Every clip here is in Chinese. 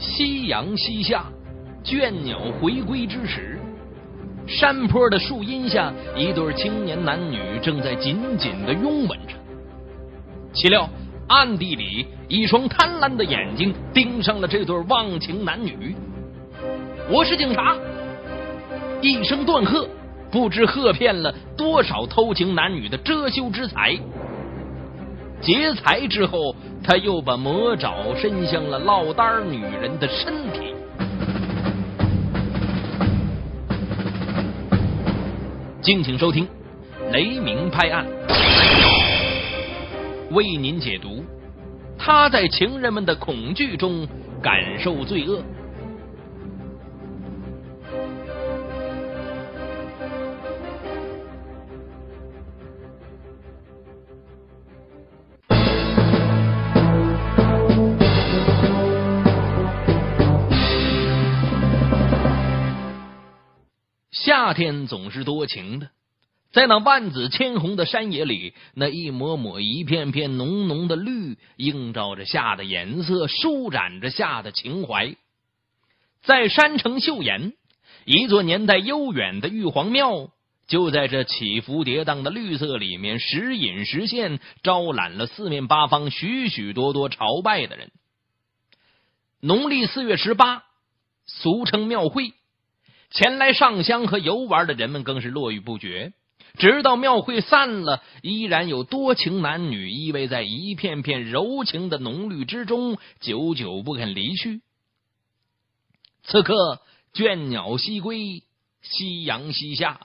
夕阳西下，倦鸟回归之时，山坡的树荫下，一对青年男女正在紧紧的拥吻着。岂料暗地里，一双贪婪的眼睛盯上了这对忘情男女。我是警察！一声断喝，不知喝骗了多少偷情男女的遮羞之才。劫财之后，他又把魔爪伸向了落单女人的身体。敬请收听《雷鸣拍案》，为您解读他在情人们的恐惧中感受罪恶。夏天总是多情的，在那万紫千红的山野里，那一抹抹、一片片浓浓的绿，映照着夏的颜色，舒展着夏的情怀。在山城岫岩，一座年代悠远的玉皇庙，就在这起伏跌宕的绿色里面，时隐时现，招揽了四面八方许许多多朝拜的人。农历四月十八，俗称庙会。前来上香和游玩的人们更是络绎不绝，直到庙会散了，依然有多情男女依偎在一片片柔情的浓绿之中，久久不肯离去。此刻，倦鸟西归，夕阳西下，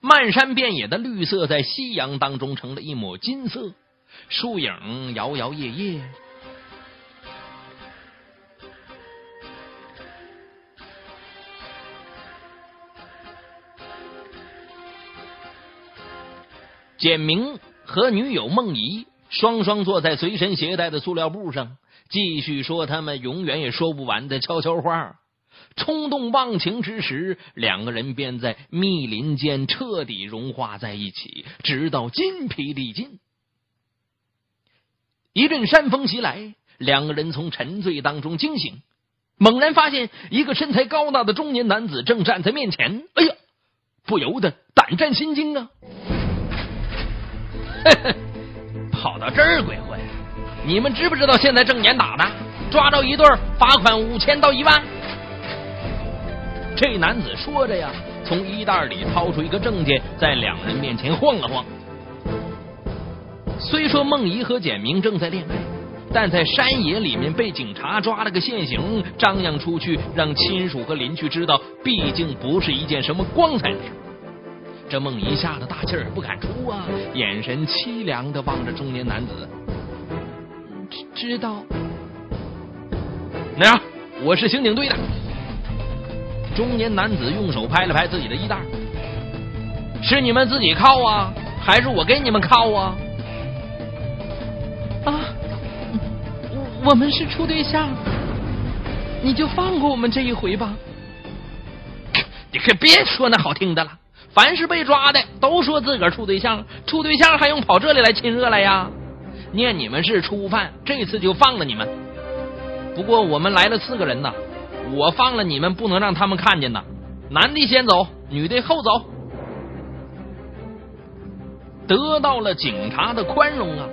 漫山遍野的绿色在夕阳当中成了一抹金色，树影摇摇曳曳。简明和女友梦怡双双坐在随身携带的塑料布上，继续说他们永远也说不完的悄悄话。冲动忘情之时，两个人便在密林间彻底融化在一起，直到筋疲力尽。一阵山风袭来，两个人从沉醉当中惊醒，猛然发现一个身材高大的中年男子正站在面前。哎呀，不由得胆战心惊啊！跑到这儿鬼混？你们知不知道现在正严打呢？抓着一对罚款五千到一万。这男子说着呀，从衣袋里掏出一个证件，在两人面前晃了晃。虽说梦怡和简明正在恋爱，但在山野里面被警察抓了个现行，张扬出去让亲属和邻居知道，毕竟不是一件什么光彩的事。这梦怡吓得大气儿不敢出啊，眼神凄凉的望着中年男子。知知道。那样，我是刑警队的。中年男子用手拍了拍自己的衣袋。是你们自己铐啊，还是我给你们铐啊？啊，我们是处对象，你就放过我们这一回吧。你可别说那好听的了。凡是被抓的，都说自个儿处对象，处对象还用跑这里来亲热来呀？念你们是初犯，这次就放了你们。不过我们来了四个人呐，我放了你们，不能让他们看见呐。男的先走，女的后走。得到了警察的宽容啊，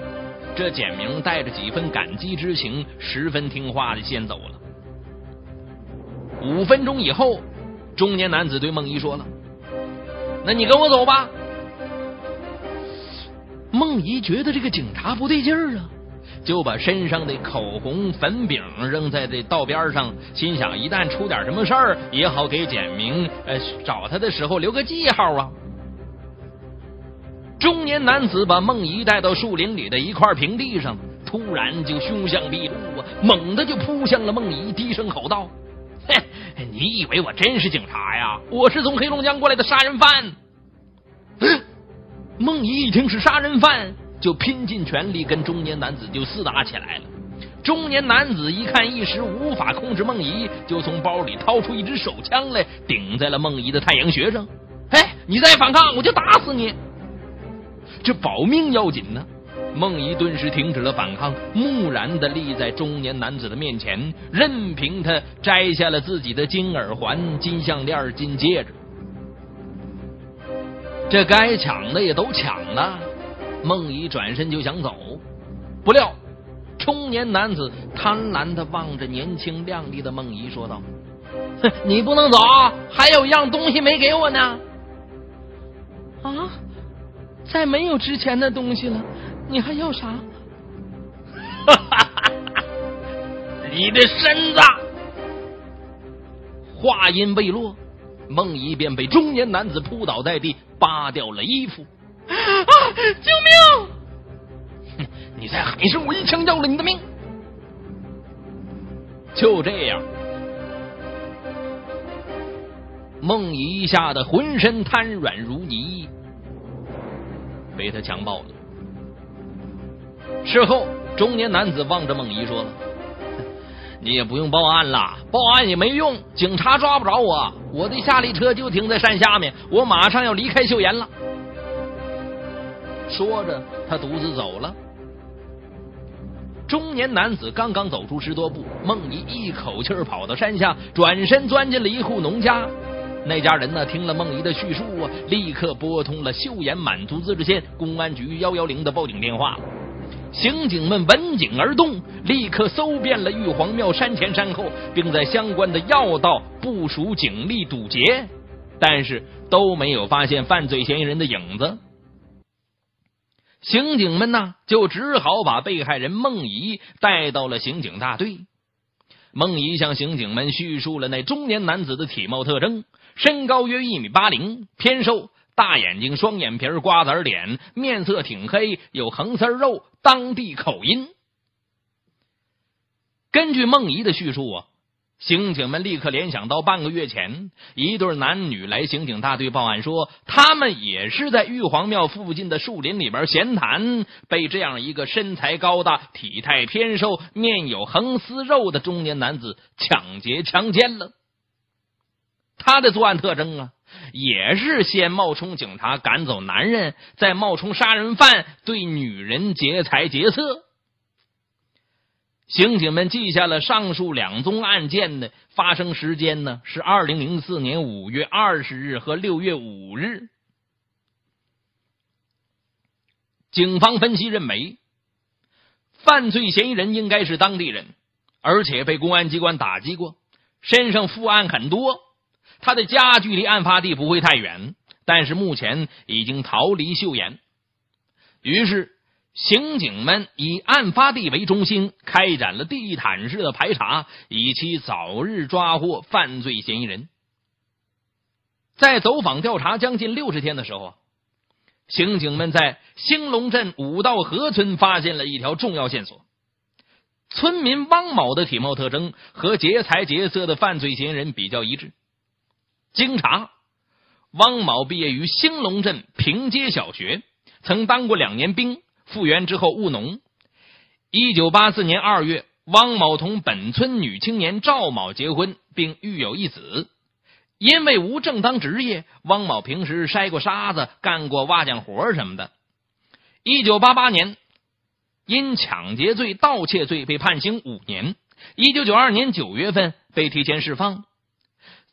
这简明带着几分感激之情，十分听话的先走了。五分钟以后，中年男子对梦一说了。那你跟我走吧。梦怡觉得这个警察不对劲儿啊，就把身上的口红、粉饼扔在这道边上，心想一旦出点什么事儿，也好给简明呃找他的时候留个记号啊。中年男子把梦怡带到树林里的一块平地上，突然就凶相毕露啊，猛地就扑向了梦怡，低声吼道。嘿，你以为我真是警察呀？我是从黑龙江过来的杀人犯。梦怡一听是杀人犯，就拼尽全力跟中年男子就厮打起来了。中年男子一看一时无法控制梦怡，就从包里掏出一支手枪来，顶在了梦怡的太阳穴上。哎，你再反抗，我就打死你！这保命要紧呢。孟仪顿时停止了反抗，木然的立在中年男子的面前，任凭他摘下了自己的金耳环、金项链、金戒指。这该抢的也都抢了，孟仪转身就想走，不料中年男子贪婪的望着年轻靓丽的孟仪说道：“哼 你不能走，还有样东西没给我呢。”啊！再没有值钱的东西了，你还要啥？你的身子！话音未落，梦怡便被中年男子扑倒在地，扒掉了衣服。啊！救命！哼！你再喊一声，我一枪要了你的命！就这样，梦怡吓得浑身瘫软如泥。被他强暴了。事后，中年男子望着孟仪说了：“你也不用报案了，报案也没用，警察抓不着我。我的夏利车就停在山下面，我马上要离开岫岩了。”说着，他独自走了。中年男子刚刚走出十多步，孟仪一口气跑到山下，转身钻进了一户农家。那家人呢？听了孟仪的叙述啊，立刻拨通了岫岩满族自治县公安局幺幺零的报警电话。刑警们闻警而动，立刻搜遍了玉皇庙山前山后，并在相关的要道部署警力堵截，但是都没有发现犯罪嫌疑人的影子。刑警们呢，就只好把被害人孟怡带到了刑警大队。孟怡向刑警们叙述了那中年男子的体貌特征。身高约一米八零，偏瘦，大眼睛，双眼皮，瓜子脸，面色挺黑，有横丝肉，当地口音。根据梦怡的叙述啊，刑警们立刻联想到半个月前一对男女来刑警大队报案，说他们也是在玉皇庙附近的树林里边闲谈，被这样一个身材高大、体态偏瘦、面有横丝肉的中年男子抢劫强奸了。他的作案特征啊，也是先冒充警察赶走男人，再冒充杀人犯对女人劫财劫色。刑警们记下了上述两宗案件的发生时间呢，是二零零四年五月二十日和六月五日。警方分析认为，犯罪嫌疑人应该是当地人，而且被公安机关打击过，身上负案很多。他的家距离案发地不会太远，但是目前已经逃离岫岩。于是，刑警们以案发地为中心，开展了地毯式的排查，以期早日抓获犯罪嫌疑人。在走访调查将近六十天的时候，刑警们在兴隆镇五道河村发现了一条重要线索：村民汪某的体貌特征和劫财劫色的犯罪嫌疑人比较一致。经查，汪某毕业于兴隆镇平街小学，曾当过两年兵，复员之后务农。一九八四年二月，汪某同本村女青年赵某结婚，并育有一子。因为无正当职业，汪某平时筛过沙子，干过瓦匠活什么的。一九八八年，因抢劫罪、盗窃罪被判刑五年。一九九二年九月份被提前释放。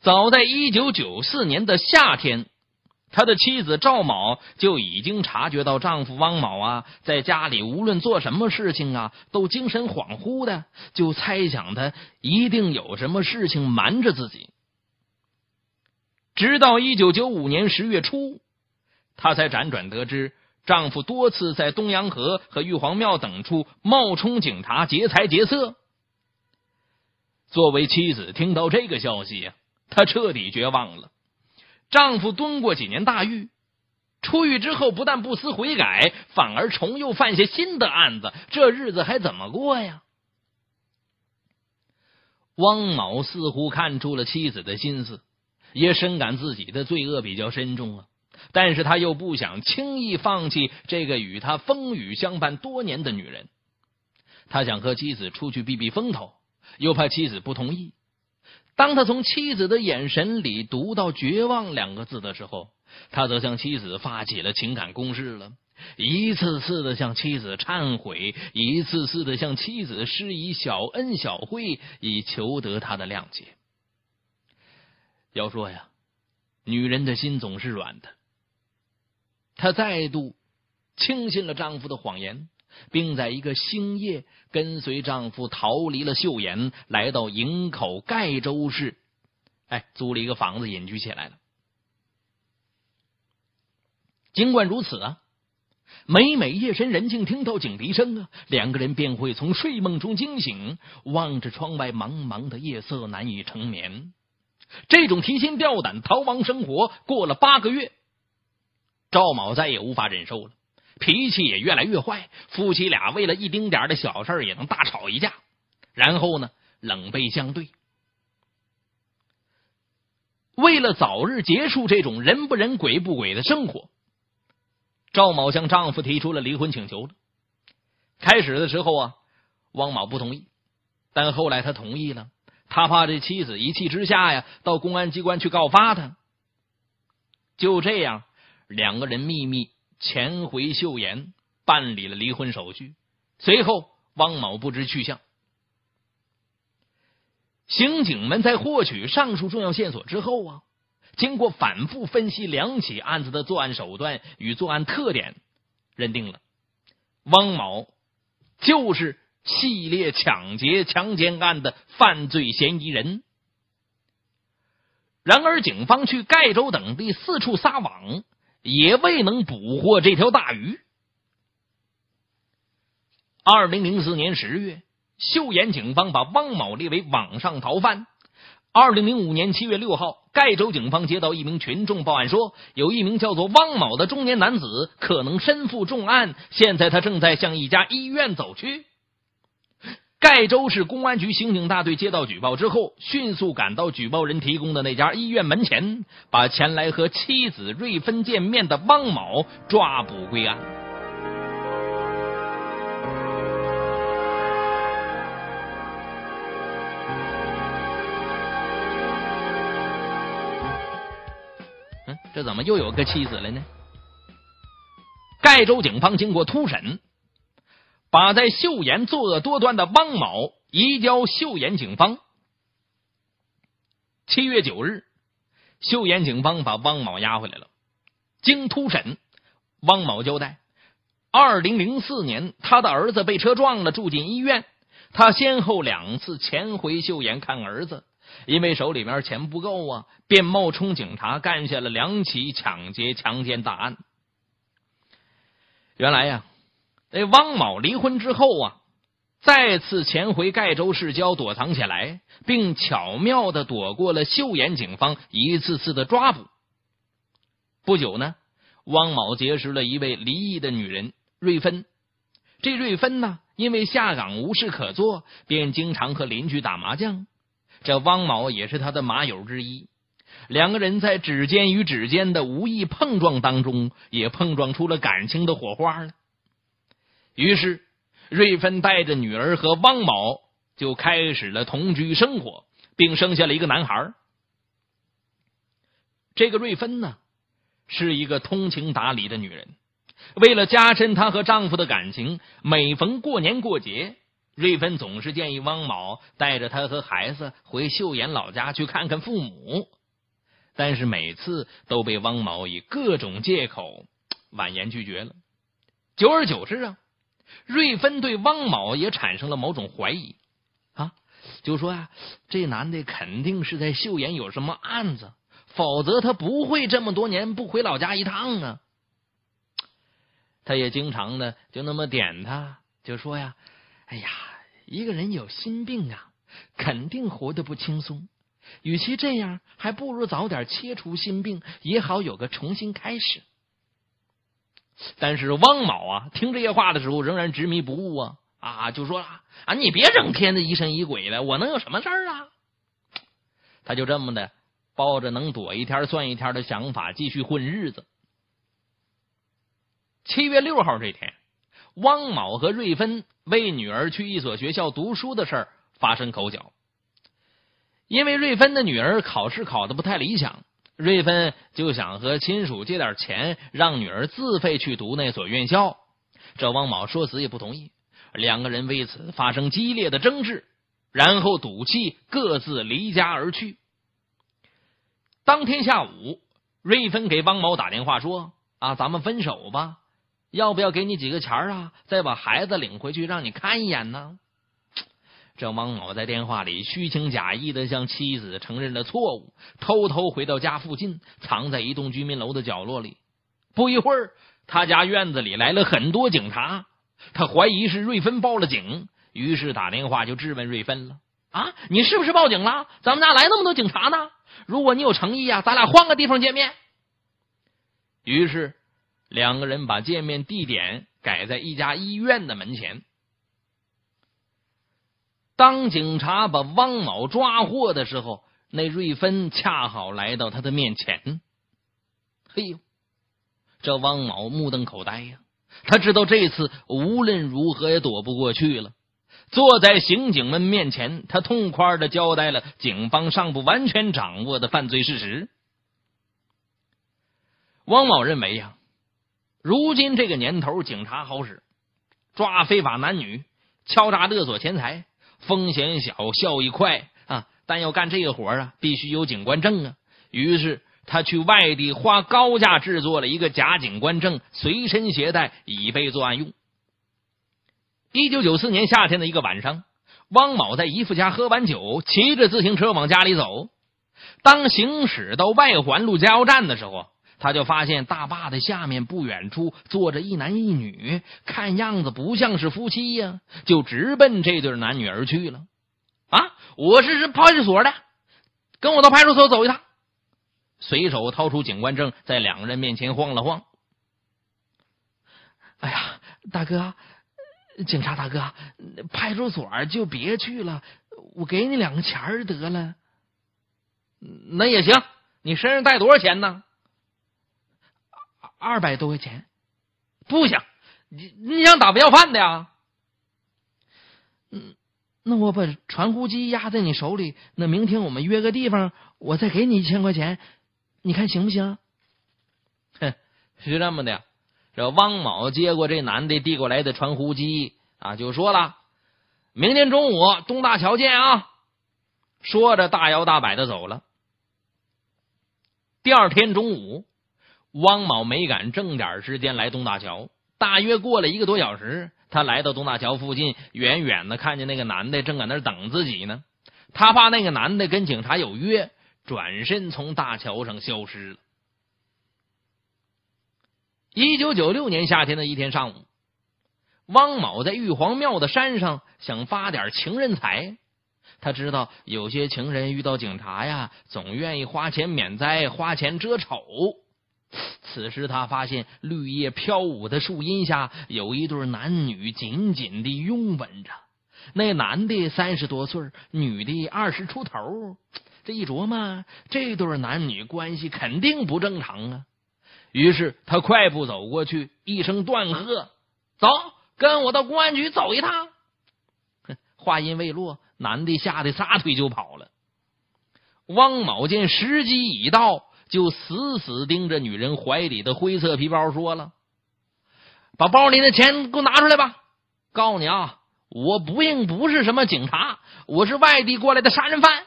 早在一九九四年的夏天，他的妻子赵某就已经察觉到丈夫汪某啊，在家里无论做什么事情啊，都精神恍惚的，就猜想他一定有什么事情瞒着自己。直到一九九五年十月初，她才辗转得知，丈夫多次在东洋河和玉皇庙等处冒充警察劫财劫色。作为妻子，听到这个消息呀。她彻底绝望了，丈夫蹲过几年大狱，出狱之后不但不思悔改，反而重又犯下新的案子，这日子还怎么过呀？汪某似乎看出了妻子的心思，也深感自己的罪恶比较深重啊，但是他又不想轻易放弃这个与他风雨相伴多年的女人，他想和妻子出去避避风头，又怕妻子不同意。当他从妻子的眼神里读到“绝望”两个字的时候，他则向妻子发起了情感攻势了。一次次的向妻子忏悔，一次次的向妻子施以小恩小惠，以求得她的谅解。要说呀，女人的心总是软的。她再度轻信了丈夫的谎言，并在一个星夜跟随丈夫逃离了岫岩，来到营口盖州市，哎，租了一个房子隐居起来了。尽管如此啊，每每夜深人静，听到警笛声啊，两个人便会从睡梦中惊醒，望着窗外茫茫的夜色，难以成眠。这种提心吊胆逃亡生活过了八个月，赵某再也无法忍受了，脾气也越来越坏。夫妻俩为了一丁点的小事也能大吵一架，然后呢，冷背相对。为了早日结束这种人不人鬼不鬼的生活。赵某向丈夫提出了离婚请求。开始的时候啊，汪某不同意，但后来他同意了。他怕这妻子一气之下呀，到公安机关去告发他。就这样，两个人秘密潜回岫岩办理了离婚手续。随后，汪某不知去向。刑警们在获取上述重要线索之后啊。经过反复分析两起案子的作案手段与作案特点，认定了汪某就是系列抢劫强奸案的犯罪嫌疑人。然而，警方去盖州等地四处撒网，也未能捕获这条大鱼。二零零四年十月，岫岩警方把汪某列为网上逃犯。二零零五年七月六号，盖州警方接到一名群众报案，说有一名叫做汪某的中年男子可能身负重案，现在他正在向一家医院走去。盖州市公安局刑警大队接到举报之后，迅速赶到举报人提供的那家医院门前，把前来和妻子瑞芬见面的汪某抓捕归案。这怎么又有个妻子了呢？盖州警方经过突审，把在岫岩作恶多端的汪某移交岫岩警方。七月九日，岫岩警方把汪某押回来了。经突审，汪某交代：二零零四年，他的儿子被车撞了，住进医院。他先后两次前回岫岩看儿子。因为手里面钱不够啊，便冒充警察干下了两起抢劫、强奸大案。原来呀，这汪某离婚之后啊，再次潜回盖州市郊躲藏起来，并巧妙的躲过了岫岩警方一次次的抓捕。不久呢，汪某结识了一位离异的女人瑞芬。这瑞芬呢，因为下岗无事可做，便经常和邻居打麻将。这汪某也是他的麻友之一，两个人在指尖与指尖的无意碰撞当中，也碰撞出了感情的火花了。于是，瑞芬带着女儿和汪某就开始了同居生活，并生下了一个男孩。这个瑞芬呢，是一个通情达理的女人，为了加深她和丈夫的感情，每逢过年过节。瑞芬总是建议汪某带着她和孩子回岫岩老家去看看父母，但是每次都被汪某以各种借口婉言拒绝了。久而久之啊，瑞芬对汪某也产生了某种怀疑啊，就说呀，这男的肯定是在岫岩有什么案子，否则他不会这么多年不回老家一趟啊。他也经常的就那么点他，就说呀。哎呀，一个人有心病啊，肯定活得不轻松。与其这样，还不如早点切除心病，也好有个重新开始。但是汪某啊，听这些话的时候仍然执迷不悟啊啊，就说啊，你别整天的疑神疑鬼的，我能有什么事儿啊？他就这么的抱着能躲一天算一天的想法，继续混日子。七月六号这天。汪某和瑞芬为女儿去一所学校读书的事儿发生口角，因为瑞芬的女儿考试考的不太理想，瑞芬就想和亲属借点钱，让女儿自费去读那所院校。这汪某说死也不同意，两个人为此发生激烈的争执，然后赌气各自离家而去。当天下午，瑞芬给汪某打电话说：“啊，咱们分手吧，要不要给你几个钱啊？再把孩子领回去，让你看一眼呢？”这汪某在电话里虚情假意的向妻子承认了错误，偷偷回到家附近，藏在一栋居民楼的角落里。不一会儿，他家院子里来了很多警察，他怀疑是瑞芬报了警，于是打电话就质问瑞芬了：“啊，你是不是报警了？咱们家来那么多警察呢？如果你有诚意呀，咱俩换个地方见面。”于是，两个人把见面地点改在一家医院的门前。当警察把汪某抓获的时候，那瑞芬恰好来到他的面前。嘿呦，这汪某目瞪口呆呀！他知道这次无论如何也躲不过去了。坐在刑警们面前，他痛快的交代了警方尚不完全掌握的犯罪事实。汪某认为呀，如今这个年头，警察好使，抓非法男女，敲诈勒索钱财。风险小，效益快啊！但要干这个活啊，必须有警官证啊。于是他去外地花高价制作了一个假警官证，随身携带，以备作案用。一九九四年夏天的一个晚上，汪某在姨父家喝完酒，骑着自行车往家里走。当行驶到外环路加油站的时候。他就发现大坝的下面不远处坐着一男一女，看样子不像是夫妻呀，就直奔这对男女而去了。啊，我是是派出所的，跟我到派出所走一趟。随手掏出警官证，在两个人面前晃了晃。哎呀，大哥，警察大哥，派出所就别去了，我给你两个钱得了。那也行，你身上带多少钱呢？二百多块钱，不行，你你想打不要饭的呀？嗯，那我把传呼机压在你手里，那明天我们约个地方，我再给你一千块钱，你看行不行？哼，是这么的。这汪某接过这男的递过来的传呼机啊，就说了：“明天中午东大桥见啊！”说着大摇大摆的走了。第二天中午。汪某没敢正点时间来东大桥，大约过了一个多小时，他来到东大桥附近，远远的看见那个男的正在那等自己呢。他怕那个男的跟警察有约，转身从大桥上消失了。一九九六年夏天的一天上午，汪某在玉皇庙的山上想发点情人财。他知道有些情人遇到警察呀，总愿意花钱免灾，花钱遮丑。此时，他发现绿叶飘舞的树荫下，有一对男女紧紧的拥吻着。那男的三十多岁，女的二十出头。这一琢磨，这对男女关系肯定不正常啊！于是他快步走过去，一声断喝：“走，跟我到公安局走一趟！”话音未落，男的吓得撒腿就跑了。汪某见时机已到。就死死盯着女人怀里的灰色皮包，说了：“把包里的钱给我拿出来吧！告诉你啊，我不应不是什么警察，我是外地过来的杀人犯。”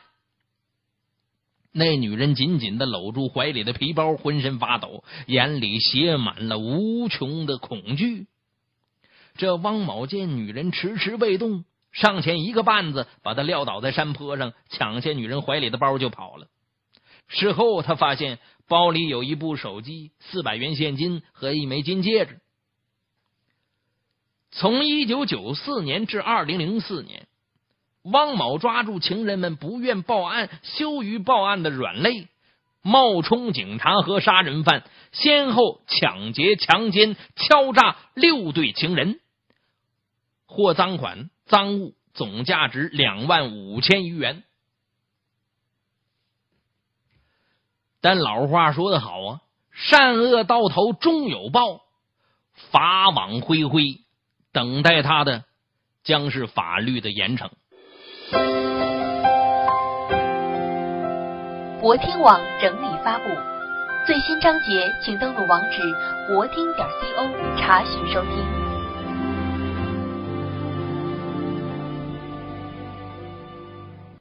那女人紧紧的搂住怀里的皮包，浑身发抖，眼里写满了无穷的恐惧。这汪某见女人迟迟未动，上前一个绊子，把她撂倒在山坡上，抢下女人怀里的包就跑了。事后，他发现包里有一部手机、四百元现金和一枚金戒指。从一九九四年至二零零四年，汪某抓住情人们不愿报案、羞于报案的软肋，冒充警察和杀人犯，先后抢劫、强奸、敲诈六对情人，获赃款、赃物总价值两万五千余元。但老话说得好啊，善恶到头终有报，法网恢恢，等待他的将是法律的严惩。博听网整理发布，最新章节请登录网址博听点 co 查询收听。